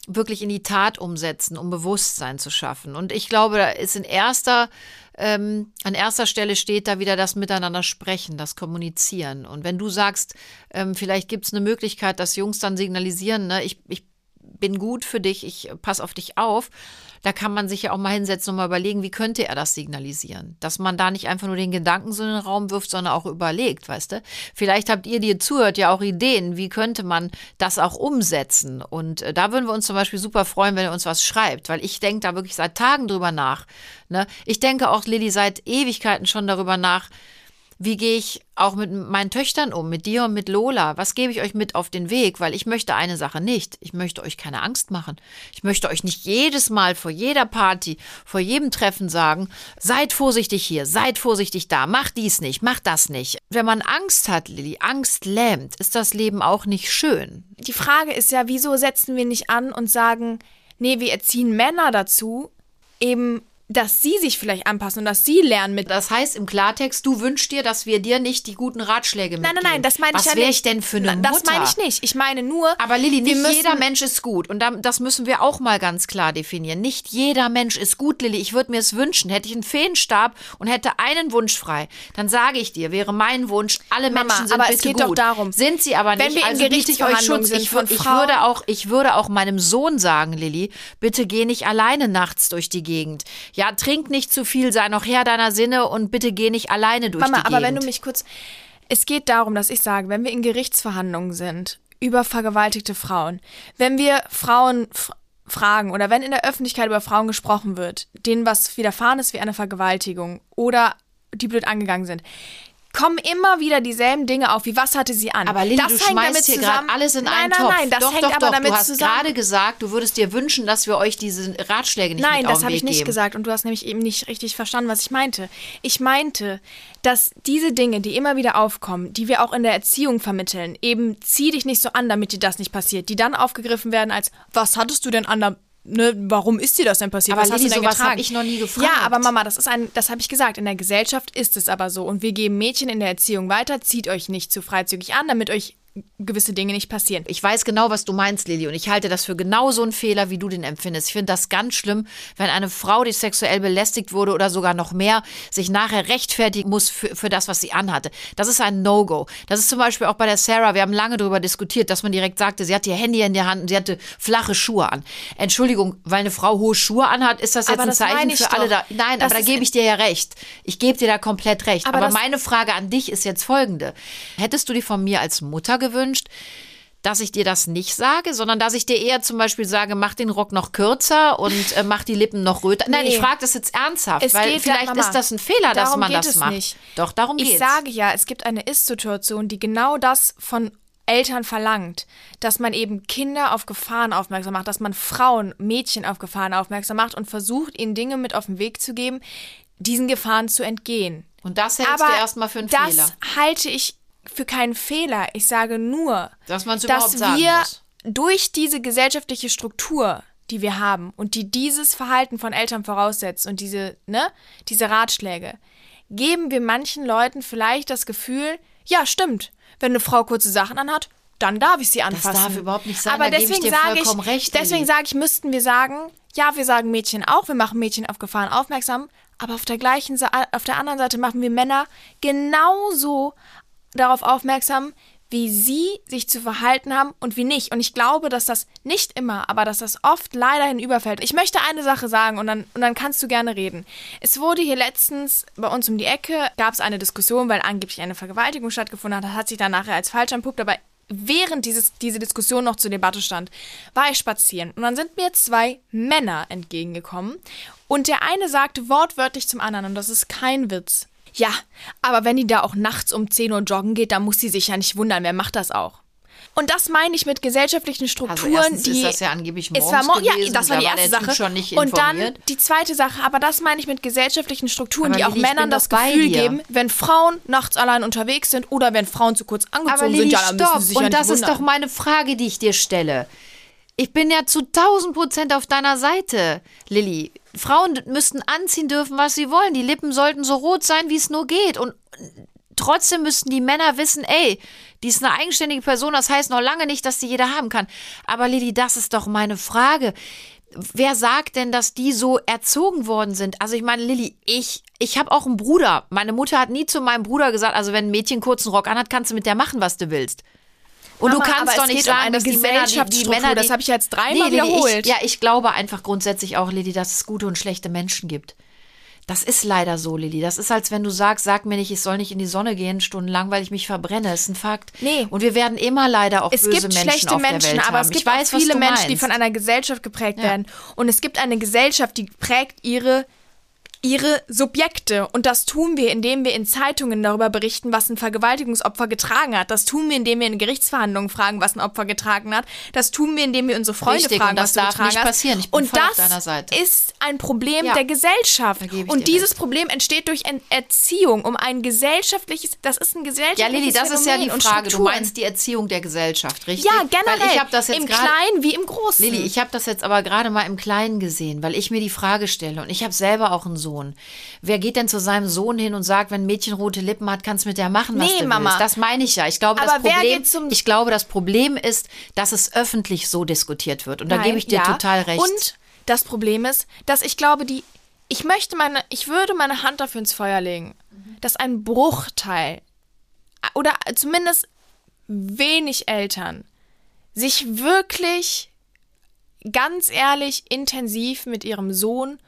wirklich in die Tat umsetzen, um Bewusstsein zu schaffen. Und ich glaube, da ist in erster, ähm, an erster Stelle steht da wieder das Miteinander sprechen, das Kommunizieren. Und wenn du sagst, ähm, vielleicht gibt es eine Möglichkeit, dass Jungs dann signalisieren, ne, ich, ich bin gut für dich, ich passe auf dich auf, da kann man sich ja auch mal hinsetzen und mal überlegen, wie könnte er das signalisieren? Dass man da nicht einfach nur den Gedanken so in den Raum wirft, sondern auch überlegt, weißt du? Vielleicht habt ihr, die ihr zuhört, ja auch Ideen, wie könnte man das auch umsetzen? Und äh, da würden wir uns zum Beispiel super freuen, wenn ihr uns was schreibt, weil ich denke da wirklich seit Tagen drüber nach. Ne? Ich denke auch, Lilly, seit Ewigkeiten schon darüber nach, wie gehe ich auch mit meinen Töchtern um, mit dir und mit Lola? Was gebe ich euch mit auf den Weg? Weil ich möchte eine Sache nicht. Ich möchte euch keine Angst machen. Ich möchte euch nicht jedes Mal vor jeder Party, vor jedem Treffen sagen, seid vorsichtig hier, seid vorsichtig da, macht dies nicht, macht das nicht. Wenn man Angst hat, Lilly, Angst lähmt, ist das Leben auch nicht schön. Die Frage ist ja, wieso setzen wir nicht an und sagen, nee, wir erziehen Männer dazu, eben dass sie sich vielleicht anpassen und dass sie lernen mit. Das heißt im Klartext, du wünschst dir, dass wir dir nicht die guten Ratschläge mitgeben. Nein, nein, nein, das meine ich Was ja nicht. Was wäre ich denn für eine das Mutter? Das meine ich nicht. Ich meine nur. Aber Lilly, nicht jeder Mensch ist gut. Und das müssen wir auch mal ganz klar definieren. Nicht jeder Mensch ist gut, Lilly. Ich würde mir es wünschen. Hätte ich einen Feenstab und hätte einen Wunsch frei, dann sage ich dir, wäre mein Wunsch, alle Mama, Menschen sind aber bitte es geht gut. doch darum. Sind sie aber nicht. Wenn wir also in ich euch Schutz. Ich, ich, würde auch, ich würde auch meinem Sohn sagen, Lilly, bitte geh nicht alleine nachts durch die Gegend. Ja, trink nicht zu viel, sei noch her deiner Sinne und bitte geh nicht alleine durch Mama, die Gegend. aber wenn du mich kurz. Es geht darum, dass ich sage, wenn wir in Gerichtsverhandlungen sind über vergewaltigte Frauen, wenn wir Frauen fragen oder wenn in der Öffentlichkeit über Frauen gesprochen wird, denen was widerfahren ist wie eine Vergewaltigung oder die blöd angegangen sind, kommen immer wieder dieselben Dinge auf, wie was hatte sie an. Aber Lilly, das du schmeißt hier gerade alles in einen Topf. Nein, nein, das doch, hängt doch, aber doch. damit du hast zusammen. gerade gesagt, du würdest dir wünschen, dass wir euch diese Ratschläge nicht Nein, das habe ich nicht geben. gesagt und du hast nämlich eben nicht richtig verstanden, was ich meinte. Ich meinte, dass diese Dinge, die immer wieder aufkommen, die wir auch in der Erziehung vermitteln, eben zieh dich nicht so an, damit dir das nicht passiert, die dann aufgegriffen werden als was hattest du denn an der ne, warum ist dir das denn passiert? Aber Was Lilly, hast du denn getragen? ich noch nie gefragt. Ja, aber Mama, das ist ein, das habe ich gesagt. In der Gesellschaft ist es aber so. Und wir geben Mädchen in der Erziehung weiter, zieht euch nicht zu freizügig an, damit euch gewisse Dinge nicht passieren. Ich weiß genau, was du meinst, Lilly, und ich halte das für genau so einen Fehler, wie du den empfindest. Ich finde das ganz schlimm, wenn eine Frau, die sexuell belästigt wurde oder sogar noch mehr, sich nachher rechtfertigen muss für, für das, was sie anhatte. Das ist ein No-Go. Das ist zum Beispiel auch bei der Sarah, wir haben lange darüber diskutiert, dass man direkt sagte, sie hatte ihr Handy in der Hand und sie hatte flache Schuhe an. Entschuldigung, weil eine Frau hohe Schuhe anhat, ist das jetzt Aber ein das Zeichen ich für alle doch. da. Nein, Das aber da gebe ich dir ja recht. Ich gebe dir da komplett recht. Aber Aber, meine Frage an dich ist jetzt folgende. Hättest du dir von mir als Mutter gewünscht, dass ich dir das nicht sage, sondern dass ich dir eher zum Beispiel sage, mach den Rock noch kürzer und äh, mach die Lippen noch röter. Nein, Nee. ich frage das jetzt ernsthaft, Es weil geht, vielleicht Mama, ist das ein Fehler, dass darum man geht das es macht. nicht. Doch, darum Ich geht's. sage ja, es gibt eine Ist-Situation, die genau das von Eltern verlangt, dass man eben Kinder auf Gefahren aufmerksam macht, dass man Frauen, Mädchen auf Gefahren aufmerksam macht und versucht, ihnen Dinge mit auf den Weg zu geben, diesen Gefahren zu entgehen. und das hältst Aber du erstmal für einen das Fehler. halte ich für keinen Fehler. Ich sage nur, Dass dass sagen wir muss. durch diese gesellschaftliche Struktur, die wir haben und die dieses Verhalten von Eltern voraussetzt und diese, ne, diese Ratschläge, geben wir manchen Leuten vielleicht das Gefühl, ja, stimmt, wenn eine Frau kurze Sachen anhat, dann darf ich sie anfassen. darf überhaupt nicht sein, Aber da ich deswegen sage vollkommen recht, deswegen sage ich, müssten wir sagen, ja, wir sagen Mädchen auch, wir machen Mädchen auf Gefahren aufmerksam, aber auf der gleichen auf der anderen Seite machen wir Männer genauso darauf aufmerksam, wie sie sich zu verhalten haben und wie nicht. Und ich glaube, dass das nicht immer, aber dass das oft leider hinüberfällt. Ich möchte eine Sache sagen und dann, und dann kannst du gerne reden. Es wurde hier letztens bei uns um die Ecke, gab es eine Diskussion, weil angeblich eine Vergewaltigung stattgefunden hat. Das hat sich dann nachher als falsch entpuppt, aber während dieses, diese Diskussion noch zur Debatte stand, war ich spazieren und dann sind mir zwei Männer entgegengekommen und der eine sagte wortwörtlich zum anderen, und das ist kein Witz, ja, aber wenn die da auch nachts um 10 Uhr joggen geht, dann muss sie sich ja nicht wundern, wer macht das auch? Und das meine ich mit gesellschaftlichen Strukturen, erstens die. ist das ja angeblich es war morgens mor- ja, das war die war erste Typ Sache. schon nicht und dann die zweite Sache, aber das meine ich mit gesellschaftlichen Strukturen, Aber die auch Lilly, ich Männern das Gefühl geben, wenn Frauen nachts allein unterwegs sind oder wenn Frauen zu kurz angezogen Aber sind, Lilly, ja, dann müssen stopp. sie sich Und ja das ist wundern. doch meine Frage, die ich dir stelle. Ich bin ja zu 1000 Prozent auf deiner Seite, Lilly. Frauen müssten anziehen dürfen, was sie wollen. Die Lippen sollten so rot sein, wie es nur geht. Und trotzdem müssten die Männer wissen, ey, die ist eine eigenständige Person, das heißt noch lange nicht, dass die jeder haben kann. Aber Lilly, das ist doch meine Frage. Wer sagt denn, dass die so erzogen worden sind? Also ich meine, Lilly, ich, ich habe auch einen Bruder. Meine Mutter hat nie zu meinem Bruder gesagt, also wenn ein Mädchen kurzen Rock anhat, kannst du mit der machen, was du willst. Und Mama, du kannst doch nicht um sagen, eine dass die Männer, die, die Männer, die, das habe ich jetzt dreimal Lilly, wiederholt. Ich, ja, ich glaube einfach grundsätzlich auch, Lilly, dass es gute und schlechte Menschen gibt. Das ist leider so, Lilly. Das ist, als wenn du sagst, sag mir nicht, ich soll nicht in die Sonne gehen, stundenlang, weil ich mich verbrenne. Das ist ein Fakt. Nee. Und wir werden immer leider auch es böse gibt Menschen schlechte auf der Menschen, Welt aber haben. es gibt ich weiß, viele Menschen, die meinst. von einer Gesellschaft geprägt werden. Und es gibt eine Gesellschaft, die prägt ihre ihre Subjekte. Und das tun wir, indem wir in Zeitungen darüber berichten, was ein Vergewaltigungsopfer getragen hat. Das tun wir, indem wir in Gerichtsverhandlungen fragen, was ein Opfer getragen hat. Das tun wir, indem wir unsere Freunde Richtig, fragen, was du darf getragen nicht hast. passieren. Ich bin und das deiner Seite. ist ein Problem Ja. der Gesellschaft. Und dieses recht. Problem entsteht durch Erziehung, um ein gesellschaftliches, das ist ein gesellschaftliches Ja, Lilly, das ist ja die Phänomen Frage. Du meinst die Erziehung der Gesellschaft, richtig? Ja, generell. Weil ich das jetzt Im Kleinen wie im Großen. Lilly, ich habe das jetzt aber gerade mal im Kleinen gesehen, weil ich mir die Frage stelle und ich habe selber auch einen Sohn. Wer geht denn zu seinem Sohn hin und sagt, wenn ein Mädchen rote Lippen hat, kannst du mit der machen, was Nee, du Mama. willst? Das meine ich ja. Ich glaube, das Aber wer Problem, ich glaube, das Problem ist, dass es öffentlich so diskutiert wird und da Nein, gebe ich dir ja. total recht. Und das Problem ist, dass ich glaube, die, ich möchte meine, ich würde meine Hand dafür ins Feuer legen, dass ein Bruchteil oder zumindest wenig Eltern sich wirklich ganz ehrlich intensiv mit ihrem Sohn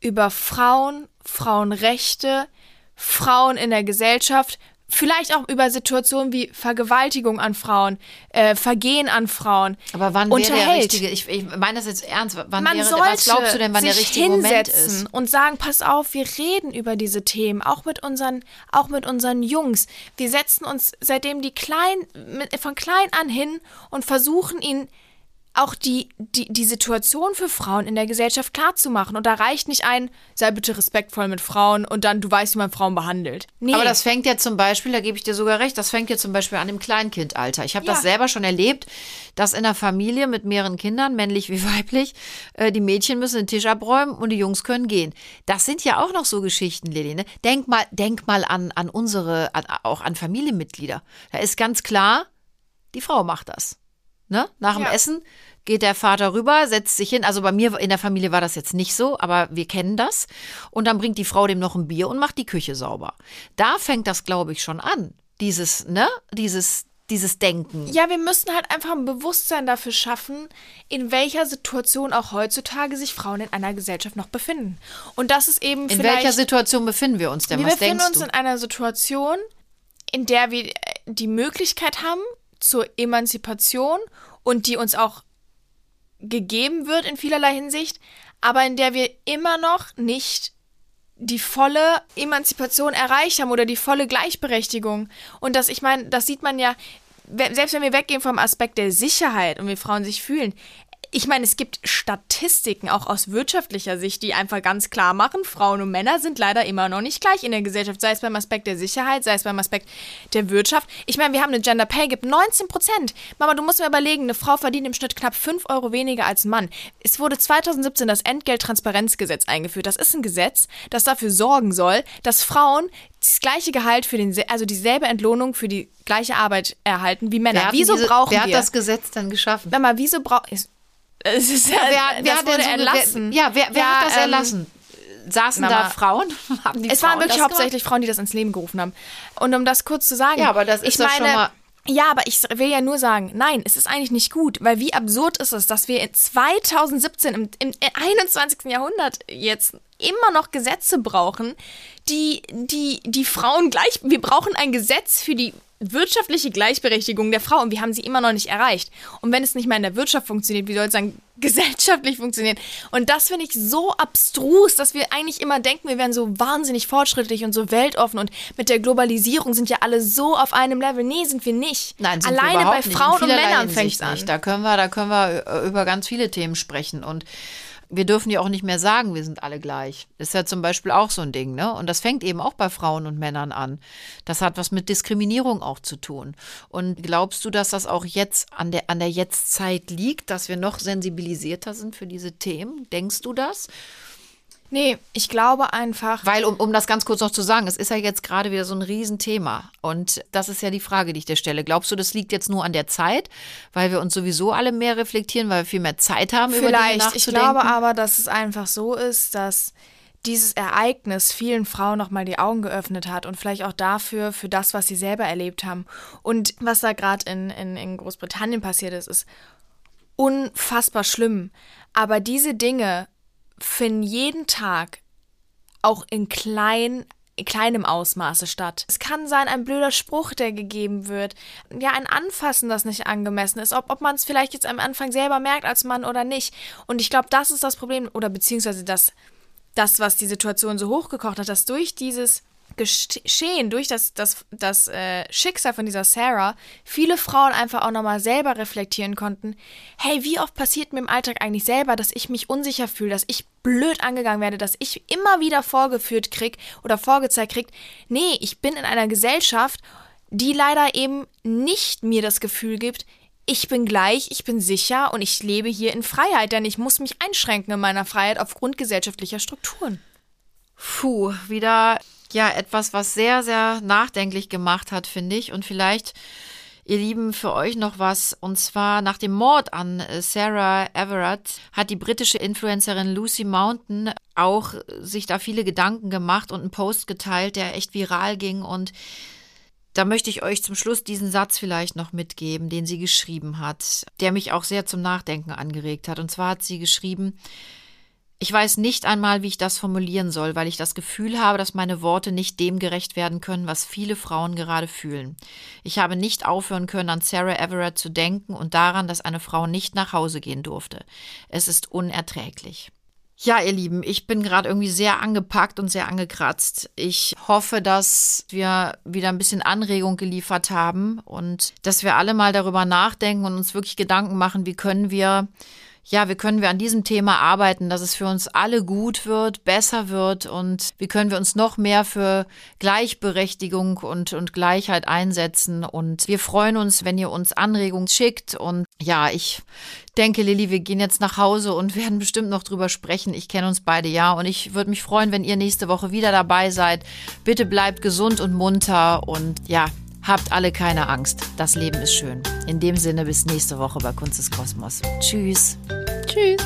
über Frauen, Frauenrechte, Frauen in der Gesellschaft, vielleicht auch über Situationen wie Vergewaltigung an Frauen, äh, Vergehen an Frauen aber wann wäre der richtige, ich, ich meine das jetzt ernst, wann Man wäre, sollte was glaubst du denn, wann der richtige Moment hinsetzen ist? und sagen, pass auf, wir reden über diese Themen, auch mit unseren, auch mit unseren Jungs. Wir setzen uns seitdem die klein, von klein an hin und versuchen ihnen auch die, die, die Situation für Frauen in der Gesellschaft klarzumachen. Und da reicht nicht ein, sei bitte respektvoll mit Frauen und dann du weißt, wie man Frauen behandelt. Nee. Aber das fängt ja zum Beispiel, da gebe ich dir sogar recht, das fängt ja zum Beispiel an im Kleinkindalter. Ich habe Ja. das selber schon erlebt, dass in einer Familie mit mehreren Kindern, männlich wie weiblich, äh, die Mädchen müssen den Tisch abräumen und die Jungs können gehen. Das sind ja auch noch so Geschichten, Lilly. Ne? Denk mal, denk mal an, an unsere, an, auch an Familienmitglieder. Da ist ganz klar, Die Frau macht das. Ne? Nach dem Ja. Essen geht der Vater rüber, setzt sich hin. Also bei mir in der Familie war das jetzt nicht so, aber wir kennen das. Und dann bringt die Frau dem noch ein Bier und macht die Küche sauber. Da fängt das, glaube ich, schon an. Dieses, ne? Dieses, dieses Denken. Ja, wir müssen halt einfach ein Bewusstsein dafür schaffen, in welcher Situation auch heutzutage sich Frauen in einer Gesellschaft noch befinden. Und das ist eben In welcher Situation befinden wir uns denn? wir Was befinden uns du? in einer Situation, in der wir die Möglichkeit haben zur Emanzipation und die uns auch gegeben wird in vielerlei Hinsicht, aber in der wir immer noch nicht die volle Emanzipation erreicht haben oder die volle Gleichberechtigung. Und das, ich meine, das sieht man ja, selbst wenn wir weggehen vom Aspekt der Sicherheit und wie Frauen sich fühlen. Ich meine, es gibt Statistiken auch aus wirtschaftlicher Sicht, die einfach ganz klar machen, Frauen und Männer sind leider immer noch nicht gleich in der Gesellschaft, sei es beim Aspekt der Sicherheit, sei es beim Aspekt der Wirtschaft. Ich meine, wir haben eine Gender Pay Gap 19 Prozent. Mama, du musst mir überlegen, eine Frau verdient im Schnitt knapp 5 Euro weniger als ein Mann. Es wurde 2017 das Entgelttransparenzgesetz eingeführt. Das ist ein Gesetz, das dafür sorgen soll, dass Frauen das gleiche Gehalt für den, also dieselbe Entlohnung für die gleiche Arbeit erhalten wie Männer. Wieso diese, brauchen wer wir? hat das Gesetz dann geschaffen? Mama, wieso brauchen es ist ja, wer, wer das wurde so erlassen. Wer, ja, wer, wer Ja, hat das ähm, erlassen? Saßen da Mama, Frauen? Haben die Es Frauen waren wirklich das gemacht? hauptsächlich Frauen, die das ins Leben gerufen haben. Und um das kurz zu sagen. Ja, aber das ist ich meine, schon mal- Ja, aber ich will ja nur sagen, nein, es ist eigentlich nicht gut, weil wie absurd ist es, dass wir in 2017 im, im 21. Jahrhundert jetzt immer noch Gesetze brauchen, die, die, die Frauen gleich. Wir brauchen ein Gesetz für die wirtschaftliche Gleichberechtigung der Frau und wir haben sie immer noch nicht erreicht. Und wenn es nicht mal in der Wirtschaft funktioniert, wie soll es dann gesellschaftlich funktionieren? Und das finde ich so abstrus, dass wir eigentlich immer denken, wir wären so wahnsinnig fortschrittlich und so weltoffen und mit der Globalisierung sind ja alle so auf einem Level. Nee, sind wir nicht. Nein, sind Alleine wir bei. Frauen und Männern fängt es an. Da können wir, da können wir äh, über ganz viele Themen sprechen und wir dürfen ja auch nicht mehr sagen, wir sind alle gleich. Ist ja zum Beispiel auch so ein Ding, ne? Und das fängt eben auch bei Frauen und Männern an. Das hat was mit Diskriminierung auch zu tun. Und glaubst du, dass das auch jetzt an der, an der Jetztzeit liegt, dass wir noch sensibilisierter sind für diese Themen? Denkst du das? Nee, ich glaube einfach. Weil, um, um das ganz kurz noch zu sagen, es ist ja jetzt gerade wieder so ein Riesenthema. Und das ist ja die Frage, die ich dir stelle. Glaubst du, das liegt jetzt nur an der Zeit, weil wir uns sowieso alle mehr reflektieren, weil wir viel mehr Zeit haben, über Dinge Vielleicht. Ich glaube aber, dass es einfach so ist, dass dieses Ereignis vielen Frauen nochmal die Augen geöffnet hat und vielleicht auch dafür, für das, was sie selber erlebt haben. Und was da gerade in, in, in Großbritannien passiert ist, ist unfassbar schlimm. Aber diese Dinge finden jeden Tag auch in klein, in kleinem Ausmaße statt. Es kann sein, ein blöder Spruch, der gegeben wird. Ja, ein Anfassen, das nicht angemessen ist. Ob, ob man es vielleicht jetzt am Anfang selber merkt als Mann oder nicht. Und ich glaube, das ist das Problem, oder beziehungsweise das, das, was die Situation so hochgekocht hat, dass durch dieses Geschehen, durch das, das, das äh, Schicksal von dieser Sarah, viele Frauen einfach auch nochmal selber reflektieren konnten, hey, wie oft passiert mir im Alltag eigentlich selber, dass ich mich unsicher fühle, dass ich blöd angegangen werde, dass ich immer wieder vorgeführt krieg oder vorgezeigt krieg, nee, ich bin in einer Gesellschaft, die leider eben nicht mir das Gefühl gibt, ich bin gleich, ich bin sicher und ich lebe hier in Freiheit, denn ich muss mich einschränken in meiner Freiheit aufgrund gesellschaftlicher Strukturen. Puh, wieder ja etwas, was sehr, sehr nachdenklich gemacht hat, finde ich. Und vielleicht, ihr Lieben, für euch noch was. Und zwar nach dem Mord an äh, Sarah Everett hat die britische Influencerin Lucy Mountain auch sich da viele Gedanken gemacht und einen Post geteilt, der echt viral ging. Und da möchte ich euch zum Schluss diesen Satz vielleicht noch mitgeben, den sie geschrieben hat, der mich auch sehr zum Nachdenken angeregt hat. Und zwar hat sie geschrieben, ich weiß nicht einmal, wie ich das formulieren soll, weil ich das Gefühl habe, dass meine Worte nicht dem gerecht werden können, was viele Frauen gerade fühlen. Ich habe nicht aufhören können, an Sarah Everett zu denken und daran, dass eine Frau nicht nach Hause gehen durfte. Es ist unerträglich. Ja, ihr Lieben, ich bin gerade irgendwie sehr angepackt und sehr angekratzt. Ich hoffe, dass wir wieder ein bisschen Anregung geliefert haben und dass wir alle mal darüber nachdenken und uns wirklich Gedanken machen, wie können wir ja, wie können wir an diesem Thema arbeiten, dass es für uns alle gut wird, besser wird und wie können wir uns noch mehr für Gleichberechtigung und, und Gleichheit einsetzen. Und wir freuen uns, wenn ihr uns Anregungen schickt. Und ja, ich denke, Lilly, wir gehen jetzt nach Hause und werden bestimmt noch drüber sprechen. Ich kenne uns beide ja und ich würde mich freuen, wenn ihr nächste Woche wieder dabei seid. Bitte bleibt gesund und munter und ja, Habt alle keine Angst. Das Leben ist schön. In dem Sinne bis nächste Woche bei Kunst des Kosmos. Tschüss. Tschüss.